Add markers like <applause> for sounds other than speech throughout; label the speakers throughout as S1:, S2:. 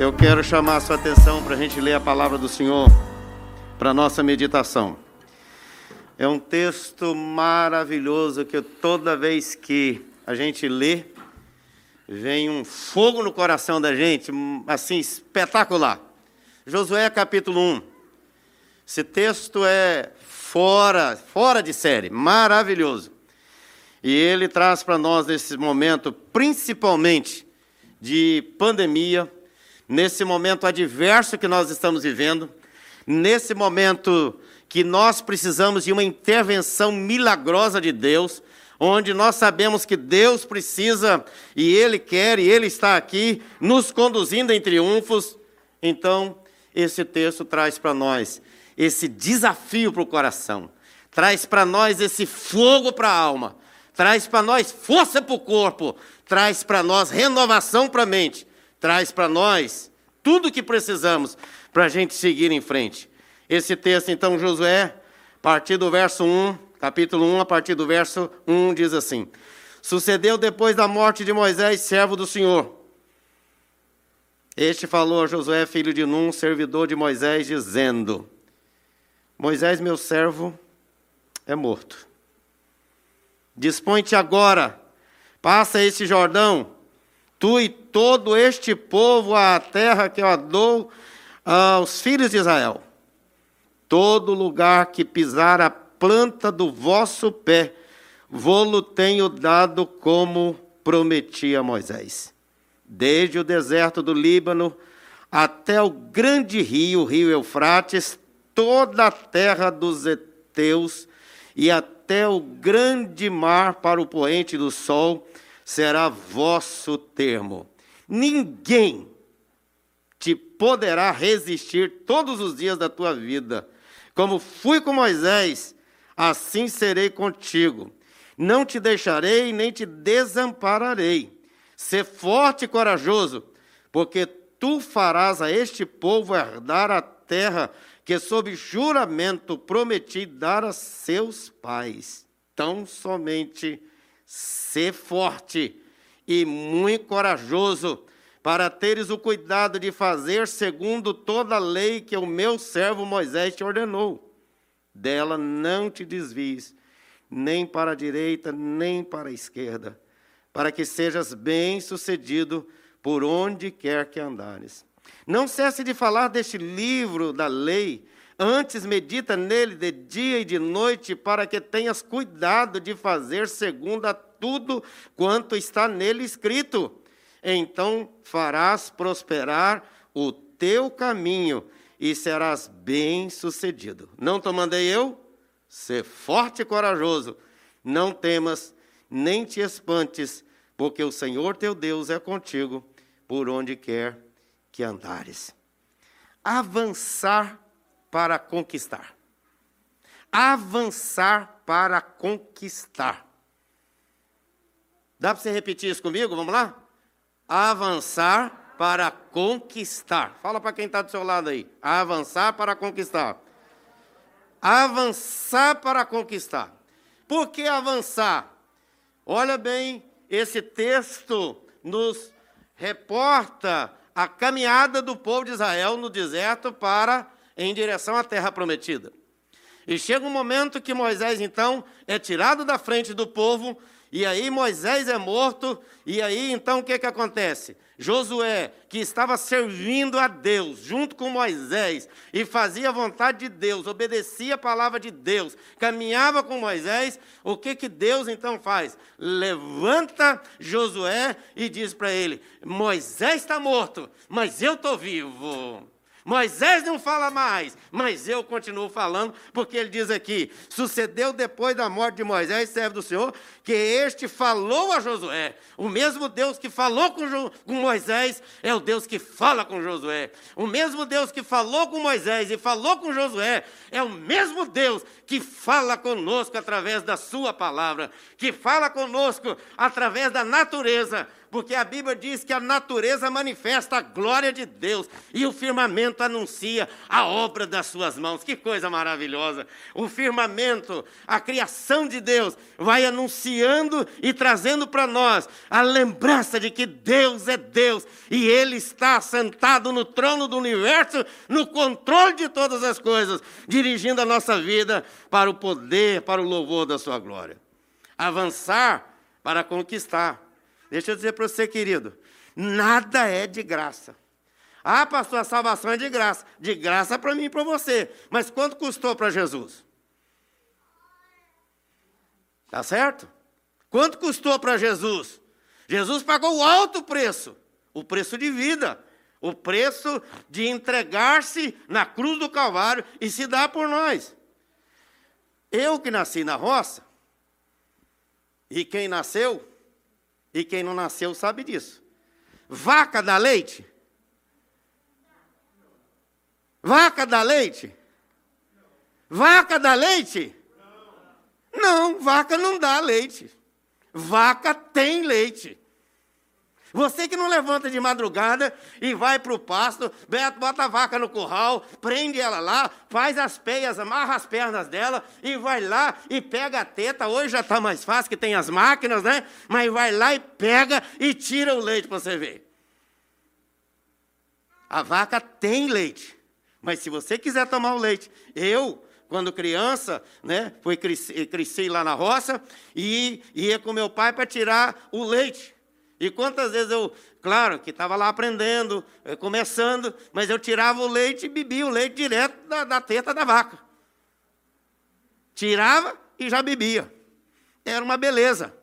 S1: Eu quero chamar a sua atenção para a gente ler a palavra do Senhor para a nossa meditação. É um texto maravilhoso que toda vez que a gente lê, vem um fogo no coração da gente, assim, espetacular. Josué capítulo 1. Esse texto é fora, fora de série, maravilhoso. E ele traz para nós nesse momento, principalmente de pandemia, nesse momento adverso que nós estamos vivendo, nesse momento que nós precisamos de uma intervenção milagrosa de Deus, onde nós sabemos que Deus precisa e Ele quer e Ele está aqui nos conduzindo em triunfos. Então, esse texto traz para nós esse desafio para o coração, traz para nós esse fogo para a alma, traz para nós força para o corpo, traz para nós renovação para a mente, traz para nós tudo o que precisamos para a gente seguir em frente. Esse texto, então, Josué, a partir do verso 1, capítulo 1, a partir do verso 1, diz assim: Sucedeu depois da morte de Moisés, servo do Senhor. Este falou a Josué, filho de Num, servidor de Moisés, dizendo: Moisés, meu servo, é morto. Dispõe-te agora, passa este Jordão, tu e todo este povo à terra que eu dou aos filhos de Israel. Todo lugar que pisar a planta do vosso pé, vou-lo tenho dado como prometi a Moisés. Desde o deserto do Líbano até o grande rio, o rio Eufrates, toda a terra dos heteus e até o grande mar para o poente do sol será vosso termo. Ninguém te poderá resistir todos os dias da tua vida. Como fui com Moisés, assim serei contigo. Não te deixarei nem te desampararei. Sê forte e corajoso, porque tu farás a este povo herdar a terra que sob juramento prometi dar a seus pais. Tão somente ser forte e muito corajoso, para teres o cuidado de fazer segundo toda a lei que o meu servo Moisés te ordenou. Dela não te desvies, nem para a direita, nem para a esquerda, para que sejas bem-sucedido por onde quer que andares. Não cesse de falar deste livro da lei, antes medita nele de dia e de noite, para que tenhas cuidado de fazer segundo a tudo quanto está nele escrito. Então farás prosperar o teu caminho e serás bem-sucedido. Não te mandei eu? Ser forte e corajoso, não temas, nem te espantes, porque o Senhor teu Deus é contigo por onde quer que andares. Avançar para conquistar. Avançar para conquistar. Dá para você repetir isso comigo? Vamos lá? Avançar para conquistar. Fala para quem está do seu lado aí. Avançar para conquistar. Avançar para conquistar. Por que avançar? Olha bem, esse texto nos reporta a caminhada do povo de Israel no deserto para em direção à terra prometida. E chega um momento que Moisés então é tirado da frente do povo, e aí Moisés é morto, e aí então o que, que acontece? Josué, que estava servindo a Deus junto com Moisés e fazia a vontade de Deus, obedecia a palavra de Deus, caminhava com Moisés, o que, que Deus então faz? Levanta Josué e diz para ele: Moisés está morto, mas eu estou vivo. Moisés não fala mais, mas eu continuo falando, porque ele diz aqui: sucedeu depois da morte de Moisés, servo do Senhor, que este falou a Josué. O mesmo Deus que falou com, jo, com Moisés é o Deus que fala com Josué. O mesmo Deus que falou com Moisés e falou com Josué é o mesmo Deus que fala conosco através da Sua palavra, que fala conosco através da natureza porque a Bíblia diz que a natureza manifesta a glória de Deus e o firmamento anuncia a obra das suas mãos. Que coisa maravilhosa! O firmamento, a criação de Deus, vai anunciando e trazendo para nós a lembrança de que Deus é Deus e Ele está sentado no trono do universo, no controle de todas as coisas, dirigindo a nossa vida para o poder, para o louvor da Sua glória. Avançar para conquistar. Deixa eu dizer para você, querido, nada é de graça. Ah, pastor, a salvação é de graça. De graça para mim e para você. Mas quanto custou para Jesus? Tá certo? Quanto custou para Jesus? Jesus pagou o alto preço, o preço de vida, o preço de entregar-se na cruz do Calvário e se dar por nós. Eu que nasci na roça, e quem nasceu e quem não nasceu sabe disso. Vaca dá leite? Vaca dá leite? Vaca dá leite? Não, vaca não dá leite. Vaca tem leite. Você que não levanta de madrugada e vai para o pasto, bota a vaca no curral, prende ela lá, faz as peias, amarra as pernas dela e vai lá e pega a teta. Hoje já está mais fácil que tem as máquinas, né? Mas vai lá e pega e tira o leite para você ver. A vaca tem leite, mas se você quiser tomar o leite, eu quando criança, né, fui cresci, cresci lá na roça e ia com meu pai para tirar o leite. E quantas vezes eu, claro, que estava lá aprendendo, eh, começando, mas eu tirava o leite e bebia o leite direto da, da teta da vaca. Tirava e já bebia. Era uma beleza.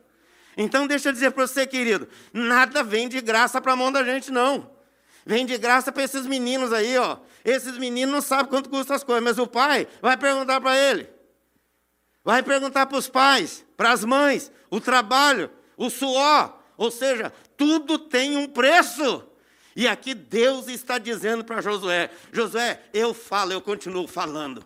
S1: Então, deixa eu dizer para você, querido, nada vem de graça para a mão da gente, não. Vem de graça para esses meninos aí, ó. Esses meninos não sabem quanto custam as coisas, mas o pai vai perguntar para ele. Vai perguntar para os pais, para as mães, o trabalho, o suor, ou seja, tudo tem um preço. E aqui Deus está dizendo para Josué: Josué, eu falo, eu continuo falando.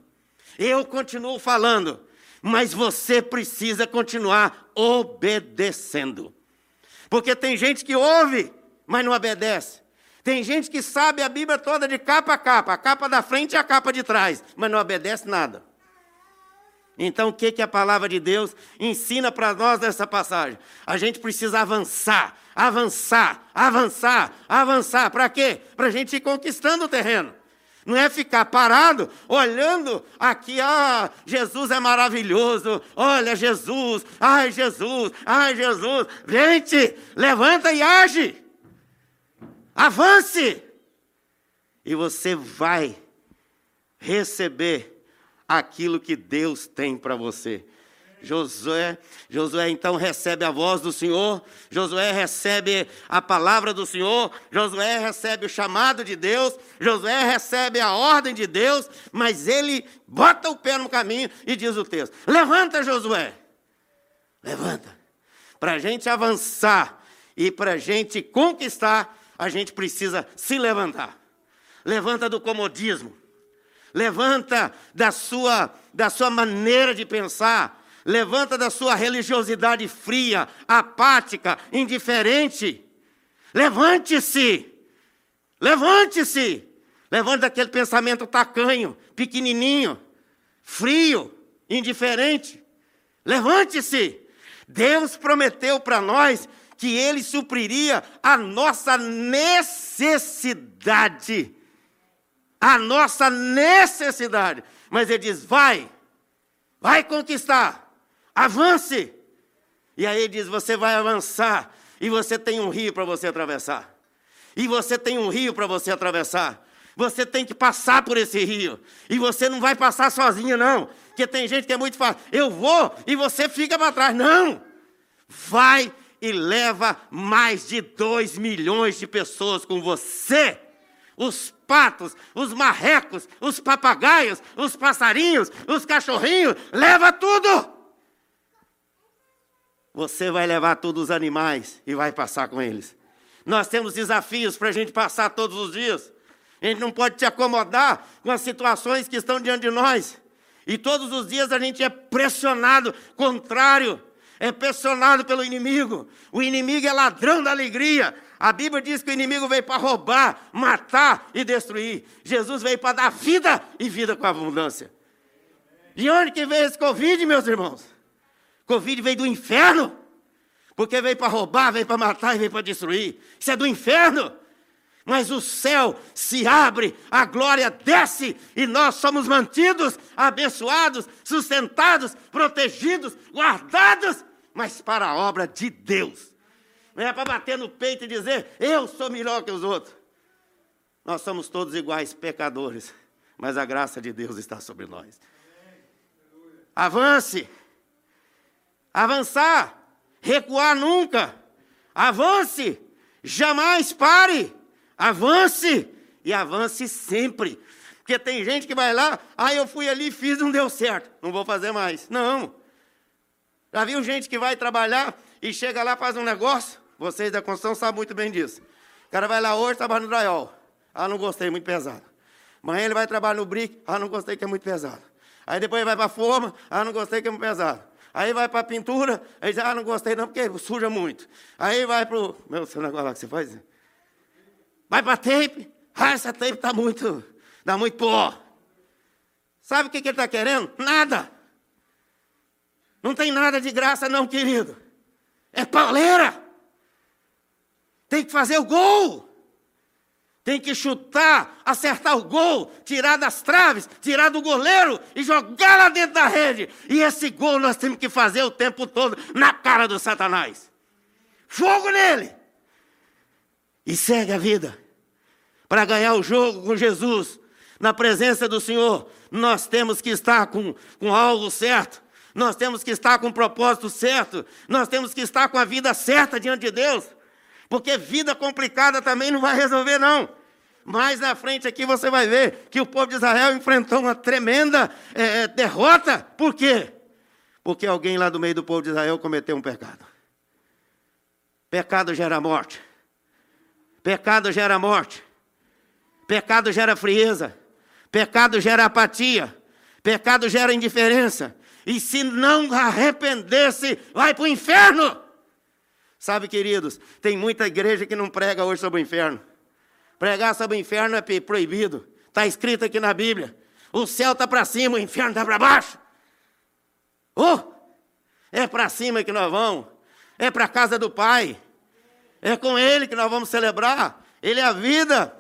S1: Eu continuo falando. Mas você precisa continuar obedecendo. Porque tem gente que ouve, mas não obedece. Tem gente que sabe a Bíblia toda de capa a capa, a capa da frente e a capa de trás, mas não obedece nada. Então, o que, que a palavra de Deus ensina para nós nessa passagem? A gente precisa avançar, avançar, avançar, avançar. Para quê? Para a gente ir conquistando o terreno. Não é ficar parado olhando aqui, ah, Jesus é maravilhoso, olha Jesus, ai Jesus, ai Jesus. Gente, levanta e age, avance, e você vai receber aquilo que Deus tem para você. Josué, Josué então recebe a voz do Senhor, Josué recebe a palavra do Senhor, Josué recebe o chamado de Deus, Josué recebe a ordem de Deus, mas ele bota o pé no caminho e diz o texto: Levanta, Josué, levanta. Para a gente avançar e para a gente conquistar, a gente precisa se levantar. Levanta do comodismo, levanta da sua, da sua maneira de pensar, levanta da sua religiosidade fria, apática, indiferente. Levante-se, levante-se, levante daquele pensamento tacanho, pequenininho, frio, indiferente. Levante-se. Deus prometeu para nós que Ele supriria a nossa necessidade a nossa necessidade. Mas ele diz: vai, vai conquistar, avance. E aí ele diz: você vai avançar, e você tem um rio para você atravessar. E você tem um rio para você atravessar. Você tem que passar por esse rio. E você não vai passar sozinho, não. Porque tem gente que é muito fácil. Eu vou e você fica para trás. Não! Vai e leva mais de dois milhões de pessoas com você os patos, os marrecos, os papagaios, os passarinhos, os cachorrinhos, leva tudo. Você vai levar todos os animais e vai passar com eles. Nós temos desafios para a gente passar todos os dias. A gente não pode te acomodar com as situações que estão diante de nós. E todos os dias a gente é pressionado, contrário é pressionado pelo inimigo. O inimigo é ladrão da alegria. A Bíblia diz que o inimigo veio para roubar, matar e destruir. Jesus veio para dar vida e vida com abundância. De onde que veio esse Covid, meus irmãos? Covid veio do inferno. Porque veio para roubar, veio para matar e veio para destruir. Isso é do inferno. Mas o céu se abre, a glória desce e nós somos mantidos, abençoados, sustentados, protegidos, guardados, mas para a obra de Deus. Não é para bater no peito e dizer, eu sou melhor que os outros. Nós somos todos iguais, pecadores, mas a graça de Deus está sobre nós. Avance, avançar, recuar nunca, avance, jamais pare. Avance e avance sempre. Porque tem gente que vai lá, ah, eu fui ali, fiz, não deu certo, não vou fazer mais. Não. Já viu gente que vai trabalhar e chega lá, faz um negócio? Vocês da construção sabem muito bem disso. O cara vai lá hoje, trabalha no drywall. Ah, não gostei, muito pesado. Amanhã ele vai trabalhar no brick. Ah, não gostei, que é muito pesado. Aí depois ele vai para a forma. Ah, não gostei, que é muito pesado. Aí vai para a pintura. Aí diz, ah, não gostei não, porque suja muito. Aí vai para o... Meu, seu negócio lá que você faz... Vai para tape. Ah, essa tape está muito, dá muito pó. Sabe o que, que ele está querendo? Nada. Não tem nada de graça, não, querido. É pauleira. Tem que fazer o gol. Tem que chutar, acertar o gol, tirar das traves, tirar do goleiro e jogar lá dentro da rede. E esse gol nós temos que fazer o tempo todo na cara do Satanás. Fogo nele. E segue a vida para ganhar o jogo com Jesus, na presença do Senhor, nós temos que estar com, com algo certo, nós temos que estar com o propósito certo, nós temos que estar com a vida certa diante de Deus, porque vida complicada também não vai resolver, não. Mais na frente aqui você vai ver que o povo de Israel enfrentou uma tremenda é, derrota. Por quê? Porque alguém lá do meio do povo de Israel cometeu um pecado. Pecado gera morte. Pecado gera morte. Pecado gera frieza. Pecado gera apatia. Pecado gera indiferença. E se não arrepender-se, vai para o inferno. Sabe, queridos, tem muita igreja que não prega hoje sobre o inferno. Pregar sobre o inferno é proibido. Está escrito aqui na Bíblia. O céu está para cima, o inferno está para baixo. Oh, é para cima que nós vamos. É para a casa do Pai. É com Ele que nós vamos celebrar. Ele é a vida.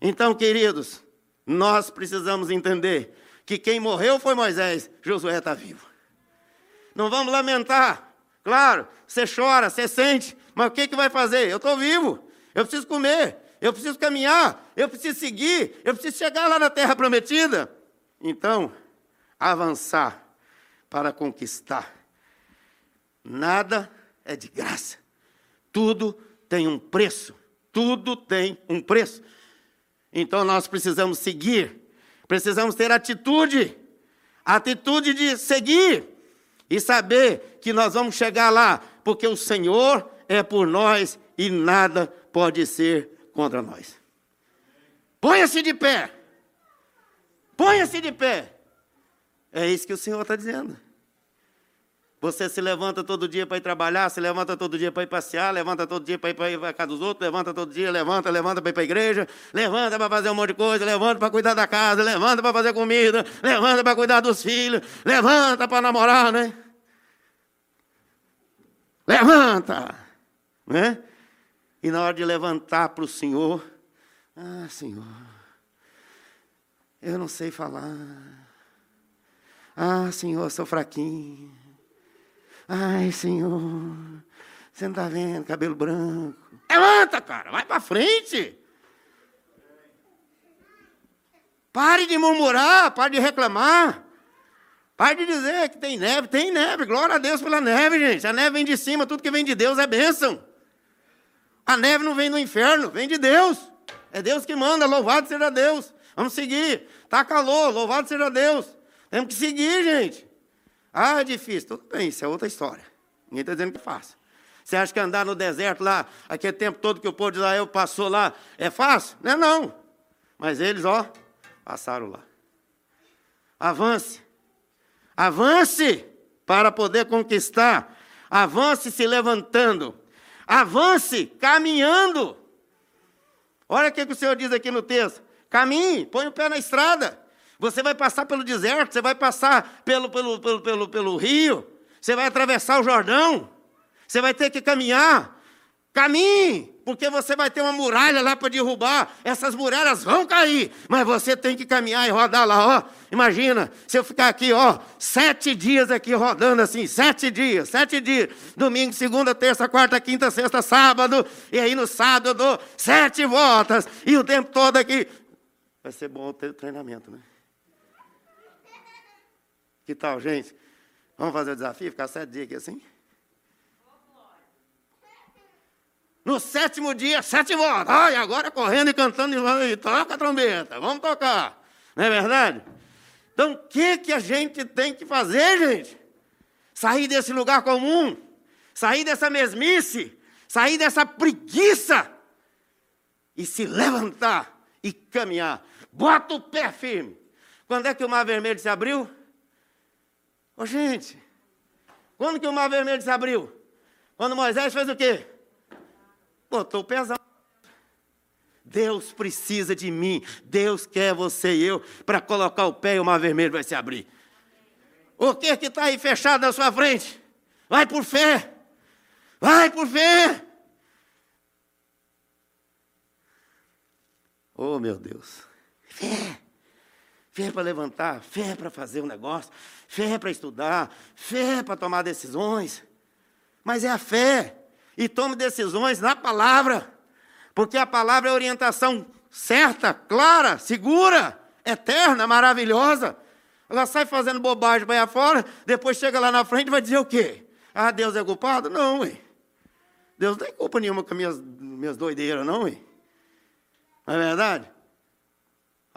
S1: Então, queridos, nós precisamos entender que quem morreu foi Moisés, Josué está vivo. Não vamos lamentar. Claro, você chora, você sente, mas o que, que vai fazer? Eu estou vivo, eu preciso comer, eu preciso caminhar, eu preciso seguir, eu preciso chegar lá na terra prometida. Então, avançar para conquistar. Nada é de graça. Tudo tem um preço. Tudo tem um preço. Então nós precisamos seguir, precisamos ter atitude, atitude de seguir e saber que nós vamos chegar lá, porque o Senhor é por nós e nada pode ser contra nós. Ponha-se de pé. Ponha-se de pé. É isso que o Senhor está dizendo. Você se levanta todo dia para ir trabalhar, se levanta todo dia para ir passear, levanta todo dia para ir para a casa dos outros, levanta todo dia, levanta, levanta para ir para a igreja, levanta para fazer um monte de coisa, levanta para cuidar da casa, levanta para fazer comida, levanta para cuidar dos filhos, levanta para namorar, né? Levanta! Né? E na hora de levantar para o Senhor, ah, Senhor, eu não sei falar. Ah, Senhor, eu sou fraquinho. Ai, Senhor, você não está vendo, cabelo branco. Levanta, cara, vai para frente. Pare de murmurar, pare de reclamar. Pare de dizer que tem neve. Tem neve, glória a Deus pela neve, gente. A neve vem de cima, tudo que vem de Deus é bênção. A neve não vem do inferno, vem de Deus. É Deus que manda, louvado seja Deus. Vamos seguir. Está calor, louvado seja Deus. Temos que seguir, gente. Ah, é difícil. Tudo bem, isso é outra história. Ninguém está dizendo que faça. Você acha que andar no deserto lá, aquele tempo todo que o povo de Israel passou lá, é fácil? Não é não. Mas eles, ó, passaram lá. Avance. Avance para poder conquistar Avance se levantando. Avance caminhando. Olha o que o Senhor diz aqui no texto. Caminhe, põe o pé na estrada. Você vai passar pelo deserto, você vai passar pelo, pelo, pelo, pelo, pelo rio, você vai atravessar o Jordão, você vai ter que caminhar. Caminhe, porque você vai ter uma muralha lá para derrubar. Essas muralhas vão cair, mas você tem que caminhar e rodar lá, ó. Imagina, se eu ficar aqui, ó, sete dias aqui rodando assim, sete dias, sete dias. Domingo, segunda, terça, quarta, quinta, sexta, sábado. E aí no sábado eu dou sete voltas. E o tempo todo aqui. Vai ser bom ter treinamento, né? Que tal, gente? Vamos fazer o desafio? Ficar sete dias aqui assim? No sétimo dia, sete voltas. Ai, agora correndo e cantando e toca a trombeta. Vamos tocar. Não é verdade? Então, o que, que a gente tem que fazer, gente? Sair desse lugar comum, sair dessa mesmice, sair dessa preguiça e se levantar e caminhar. Bota o pé firme. Quando é que o mar vermelho se abriu? Ô, gente, quando que o mar vermelho se abriu? Quando Moisés fez o quê? Botou o pezão. Deus precisa de mim. Deus quer você e eu para colocar o pé e o mar vermelho vai se abrir. O que que está aí fechado na sua frente? Vai por fé. Vai por fé. Oh, meu Deus. Fé. Fé para levantar, fé para fazer um negócio, fé para estudar, fé para tomar decisões. Mas é a fé e tome decisões na palavra, porque a palavra é orientação certa, clara, segura, eterna, maravilhosa. Ela sai fazendo bobagem para fora, depois chega lá na frente e vai dizer o quê? Ah, Deus é culpado? Não, ué. Deus não tem culpa nenhuma com minhas, minhas doideiras, não, ué. Não é verdade?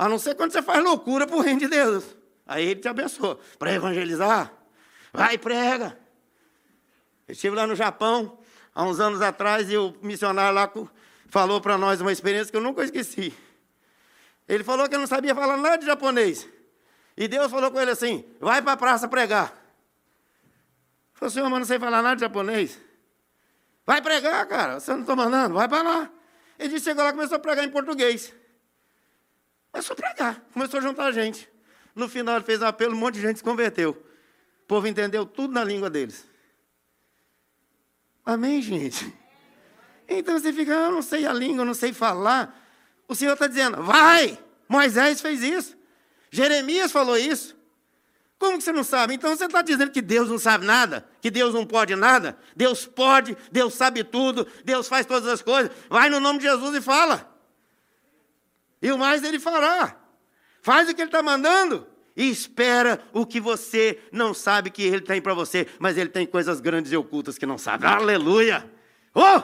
S1: A não ser quando você faz loucura para o reino de Deus. Aí ele te abençoa. Para evangelizar, vai e prega. Eu estive lá no Japão, há uns anos atrás, e o missionário lá falou para nós uma experiência que eu nunca esqueci. Ele falou que eu não sabia falar nada de japonês. E Deus falou com ele assim: vai para a praça pregar. Ele falou, senhor, mas não sei falar nada de japonês. Vai pregar, cara, você não está mandando, vai para lá. Ele chegou lá e começou a pregar em português. Começou a pregar, começou a juntar gente. No final ele fez um apelo, um monte de gente se converteu. O povo entendeu tudo na língua deles. Amém, gente? Então você fica, ah, eu não sei a língua, eu não sei falar. O Senhor está dizendo, vai! Moisés fez isso. Jeremias falou isso. Como que você não sabe? Então você está dizendo que Deus não sabe nada? Que Deus não pode nada? Deus pode, Deus sabe tudo, Deus faz todas as coisas. Vai no nome de Jesus e fala. E o mais ele fará. Faz o que ele está mandando e espera o que você não sabe que Ele tem para você, mas Ele tem coisas grandes e ocultas que não sabe. Aleluia! Oh!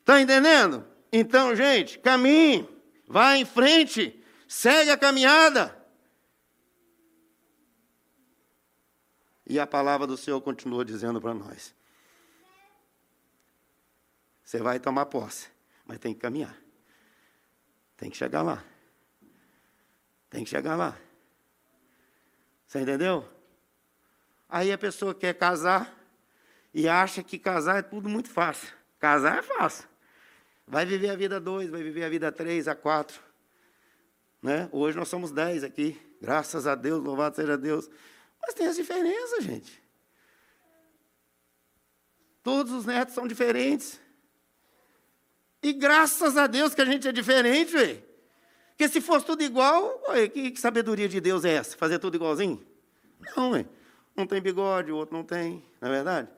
S1: Está entendendo? Então, gente, caminhe, vá em frente, segue a caminhada. E a palavra do Senhor continua dizendo para nós: você vai tomar posse, mas tem que caminhar, tem que chegar lá. Tem que chegar lá. Você entendeu? Aí a pessoa quer casar e acha que casar é tudo muito fácil. Casar é fácil. Vai viver a vida dois, vai viver a vida três, a quatro. Né? Hoje nós somos dez aqui. Graças a Deus, louvado seja Deus. Mas tem as diferenças, gente. Todos os netos são diferentes. E graças a Deus que a gente é diferente, velho. Porque se fosse tudo igual, ué, que, que, sabedoria de Deus é essa? Fazer tudo igualzinho? Não, ué. Um tem bigode, o outro não tem, não é verdade?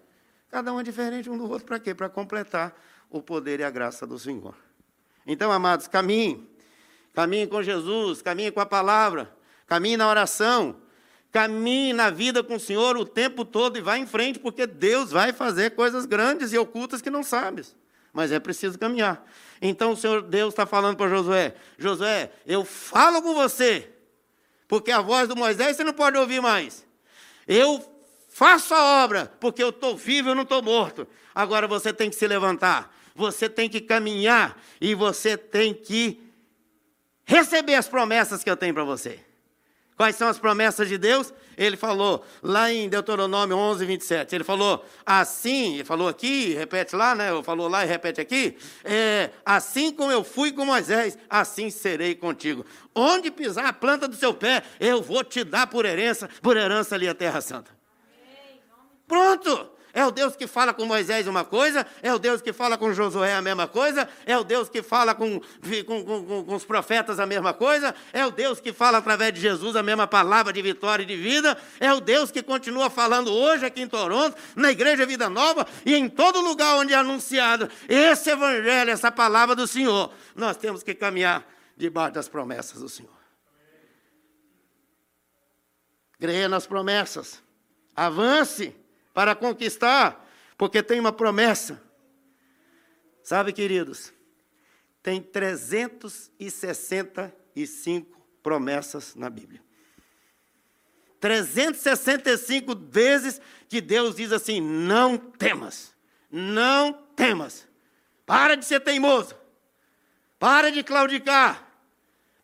S1: Cada um é diferente um do outro, para quê? Para completar o poder e a graça do Senhor. Então, amados, caminhe. Caminhe com Jesus, caminhe com a palavra, caminhe na oração, caminhe na vida com o Senhor o tempo todo e vá em frente, porque Deus vai fazer coisas grandes e ocultas que não sabes. Mas é preciso caminhar. Então o Senhor Deus está falando para Josué: Josué, eu falo com você, porque a voz do Moisés você não pode ouvir mais. Eu faço a obra, porque eu estou vivo, eu não estou morto. Agora você tem que se levantar, você tem que caminhar e você tem que receber as promessas que eu tenho para você. Quais são as promessas de Deus? Ele falou lá em Deuteronômio 11, 27. Ele falou assim, ele falou aqui, repete lá, né? Falou lá e repete aqui. É, assim como eu fui com Moisés, assim serei contigo. Onde pisar a planta do seu pé, eu vou te dar por herança, por herança ali a Terra Santa. Pronto! É o Deus que fala com Moisés uma coisa, é o Deus que fala com Josué a mesma coisa, é o Deus que fala com, com, com, com, os profetas a mesma coisa, é o Deus que fala através de Jesus a mesma palavra de vitória e de vida, é o Deus que continua falando hoje aqui em Toronto, na Igreja Vida Nova e em todo lugar onde é anunciado esse Evangelho, essa palavra do Senhor. Nós temos que caminhar debaixo das promessas do Senhor. Creia nas promessas. Avance para conquistar, porque tem uma promessa. Sabe, queridos, tem 365 promessas na Bíblia. 365 vezes que Deus diz assim: não temas, não temas. Para de ser teimoso. Para de claudicar.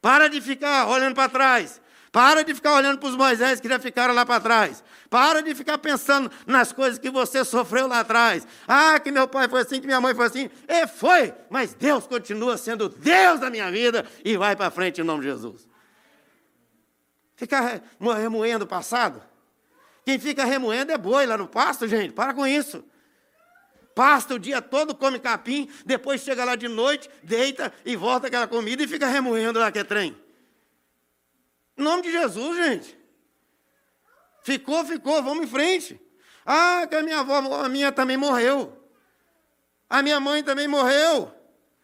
S1: Para de ficar olhando para trás. Para de ficar olhando para os Moisés que já ficaram lá para trás. Para de ficar pensando nas coisas que você sofreu lá atrás. Ah, que meu pai foi assim, que minha mãe foi assim. E foi, mas Deus continua sendo Deus da minha vida e vai para frente em nome de Jesus. Ficar remoendo o passado. Quem fica remoendo é boi lá no pasto, gente. Para com isso. Pasta o dia todo, come capim, depois chega lá de noite, deita e volta aquela comida e fica remoendo lá que é trem. Em nome de Jesus, gente. Ficou, ficou, vamos em frente. Ah, que a minha avó, a minha também morreu. A minha mãe também morreu.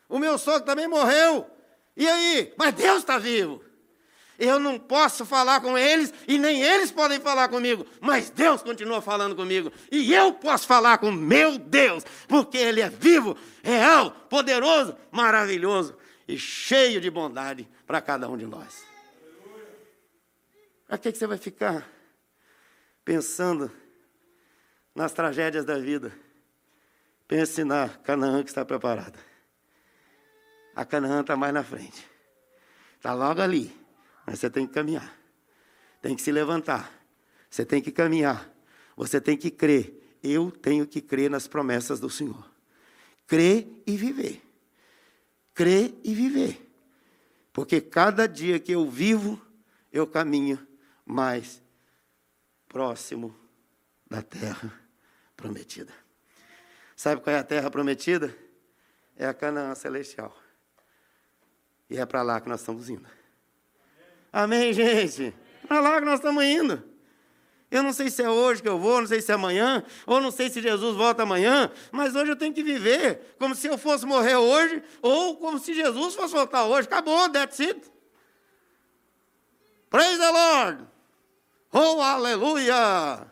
S1: O meu sogro também morreu. E aí? Mas Deus está vivo. Eu não posso falar com eles e nem eles podem falar comigo, mas Deus continua falando comigo. E eu posso falar com meu Deus, porque Ele é vivo, real, poderoso, maravilhoso e cheio de bondade para cada um de nós. Para que, que você vai ficar pensando nas tragédias da vida? Pense na Canaã que está preparada. A Canaã está mais na frente. Está logo ali. Mas você tem que caminhar. Tem que se levantar. Você tem que caminhar. Você tem que crer. Eu tenho que crer nas promessas do Senhor. Crer e viver. Crer e viver. Porque cada dia que eu vivo, eu caminho mais próximo da terra prometida. Sabe qual é a terra prometida? É a Canaã celestial. E é para lá que nós estamos indo. Amém, gente? É para lá que nós estamos indo. Eu não sei se é hoje que eu vou, não sei se é amanhã, ou não sei se Jesus volta amanhã, mas hoje eu tenho que viver como se eu fosse morrer hoje, ou como se Jesus fosse voltar hoje. Acabou, that's it. Praise the Lord. Oh, aleluia!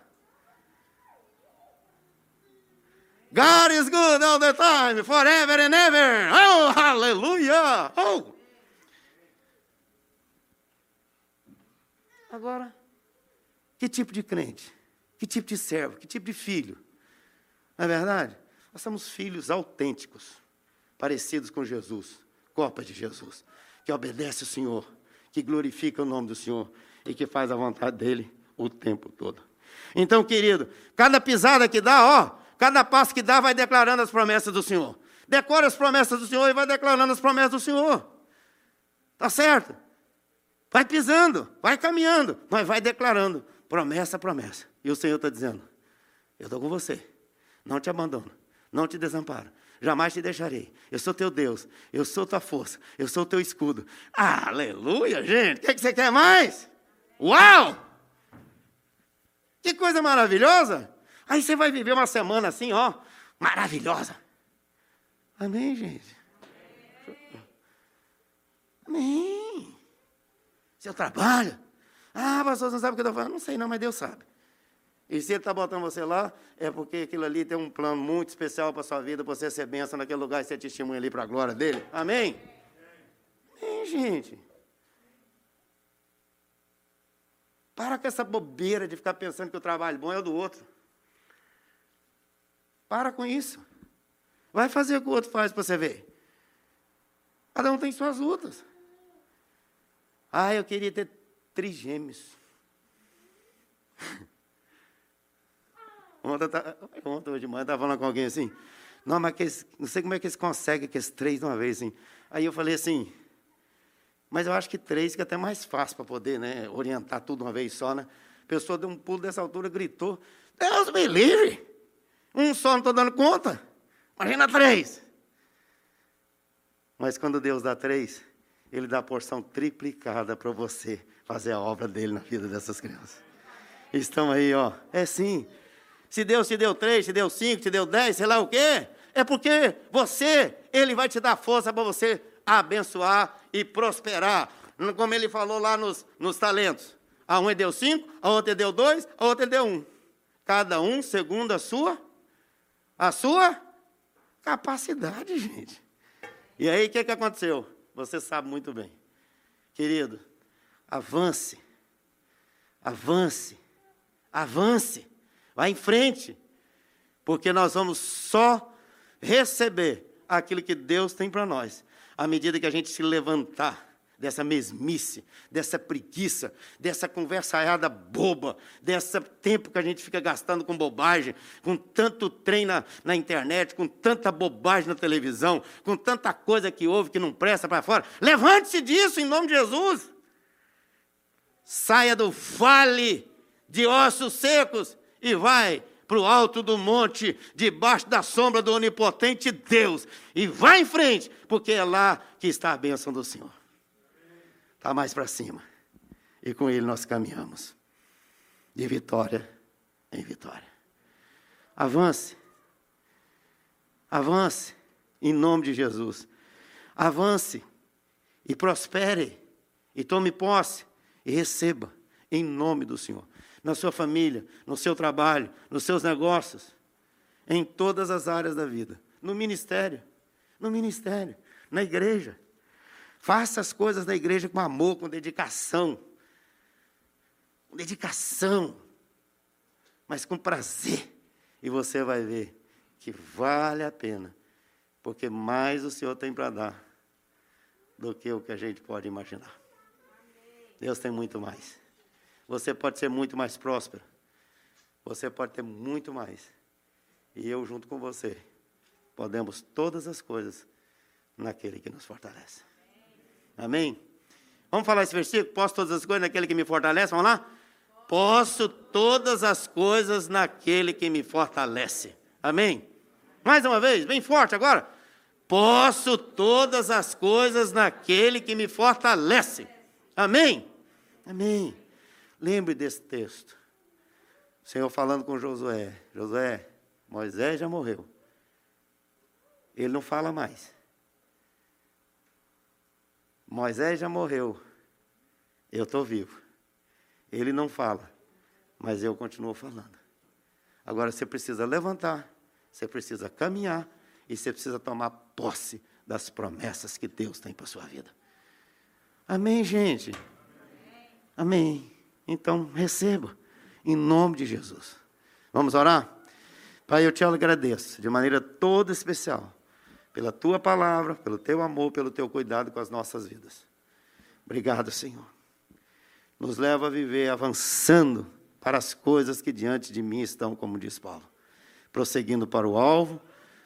S1: God is good all the time, forever and ever. Oh, aleluia! Oh! Agora, que tipo de crente? Que tipo de servo? Que tipo de filho? Não é verdade? Nós somos filhos autênticos, parecidos com Jesus, copas de Jesus, que obedece o Senhor, que glorifica o nome do Senhor, e que faz a vontade dele o tempo todo. Então, querido, cada pisada que dá, ó, cada passo que dá, vai declarando as promessas do Senhor. Decora as promessas do Senhor e vai declarando as promessas do Senhor. Tá certo? Vai pisando, vai caminhando, mas vai declarando promessa, promessa. E o Senhor está dizendo: Eu estou com você, não te abandono, não te desamparo, jamais te deixarei. Eu sou teu Deus, eu sou tua força, eu sou teu escudo. Aleluia, gente! O que, é que você quer mais? Uau! Que coisa maravilhosa! Aí você vai viver uma semana assim, ó, maravilhosa. Amém, gente? Amém. Seu trabalho. Ah, pastor, você não sabe o que eu estou falando? Não sei não, mas Deus sabe. E se Ele está botando você lá, é porque aquilo ali tem um plano muito especial para a sua vida, para você ser bênção naquele lugar e ser testemunha ali para a glória dele. Amém? Amém, gente. Para com essa bobeira de ficar pensando que o trabalho bom é o do outro. Para com isso. Vai fazer o que o outro faz para você ver. Cada um tem suas lutas. Ah, eu queria ter trigêmeos. <laughs> Ontem, tá, ontem hoje de manhã, estava falando com alguém assim. Não, mas eles, não sei como é que eles conseguem que esses três de uma vez. Assim. Aí eu falei assim, mas eu acho que três que é até mais fácil para poder né, orientar tudo uma vez só. Né? A pessoa deu um pulo dessa altura, gritou, Deus me livre! Um só não estou dando conta. Imagina três. Mas quando Deus dá três, Ele dá a porção triplicada para você fazer a obra dele na vida dessas crianças. Estão aí, ó. É sim. Se Deus te deu três, te deu cinco, te deu dez, sei lá o quê, é porque você, Ele vai te dar força para você abençoar e prosperar. Como Ele falou lá nos, nos talentos. A um deu cinco, a outra deu dois, a outra deu um. Cada um segundo a sua a sua capacidade, <laughs> gente. E aí o que, que aconteceu? Você sabe muito bem. Querido, avance, avance, avance, vá em frente, porque nós vamos só receber aquilo que Deus tem para nós, à medida que a gente se levantar dessa mesmice, dessa preguiça, dessa conversaiada boba, desse tempo que a gente fica gastando com bobagem, com tanto trem na, na internet, com tanta bobagem na televisão, com tanta coisa que houve que não presta para fora. Levante-se disso em nome de Jesus. Saia do vale de ossos secos e vai para o alto do monte, debaixo da sombra do onipotente Deus. E vai em frente, porque é lá que está a bênção do Senhor está mais para cima. E com ele nós caminhamos de vitória em vitória. Avance. Avance em nome de Jesus. Avance e prospere e tome posse e receba em nome do Senhor. Na sua família, no seu trabalho, nos seus negócios, em todas as áreas da vida, no ministério, no ministério, na igreja. Faça as coisas da igreja com amor, com dedicação. Com dedicação. Mas com prazer. E você vai ver que vale a pena. Porque mais o Senhor tem para dar do que o que a gente pode imaginar. Deus tem muito mais. Você pode ser muito mais próspero. Você pode ter muito mais. E eu, junto com você, podemos todas as coisas naquele que nos fortalece. Amém? Vamos falar esse versículo? Posso todas as coisas naquele que me fortalece? Vamos lá? Posso todas as coisas naquele que me fortalece. Amém? Mais uma vez, bem forte agora. Posso todas as coisas naquele que me fortalece. Amém? Amém. Lembre desse texto. O Senhor falando com Josué: Josué, Moisés já morreu. Ele não fala mais. Moisés já morreu, eu estou vivo. Ele não fala, mas eu continuo falando. Agora você precisa levantar, você precisa caminhar e você precisa tomar posse das promessas que Deus tem para a sua vida. Amém, gente? Amém. Então, receba, em nome de Jesus. Vamos orar? Pai, eu te agradeço de maneira toda especial pela tua palavra, pelo teu amor, pelo teu cuidado com as nossas vidas. Obrigado, Senhor. Nos leva a viver avançando para as coisas que diante de mim estão, como diz Paulo, prosseguindo para o alvo,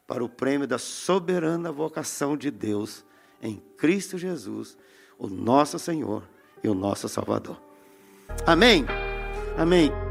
S1: para o prêmio da soberana vocação de Deus em Cristo Jesus, o nosso Senhor e o nosso Salvador. Amém. Amém.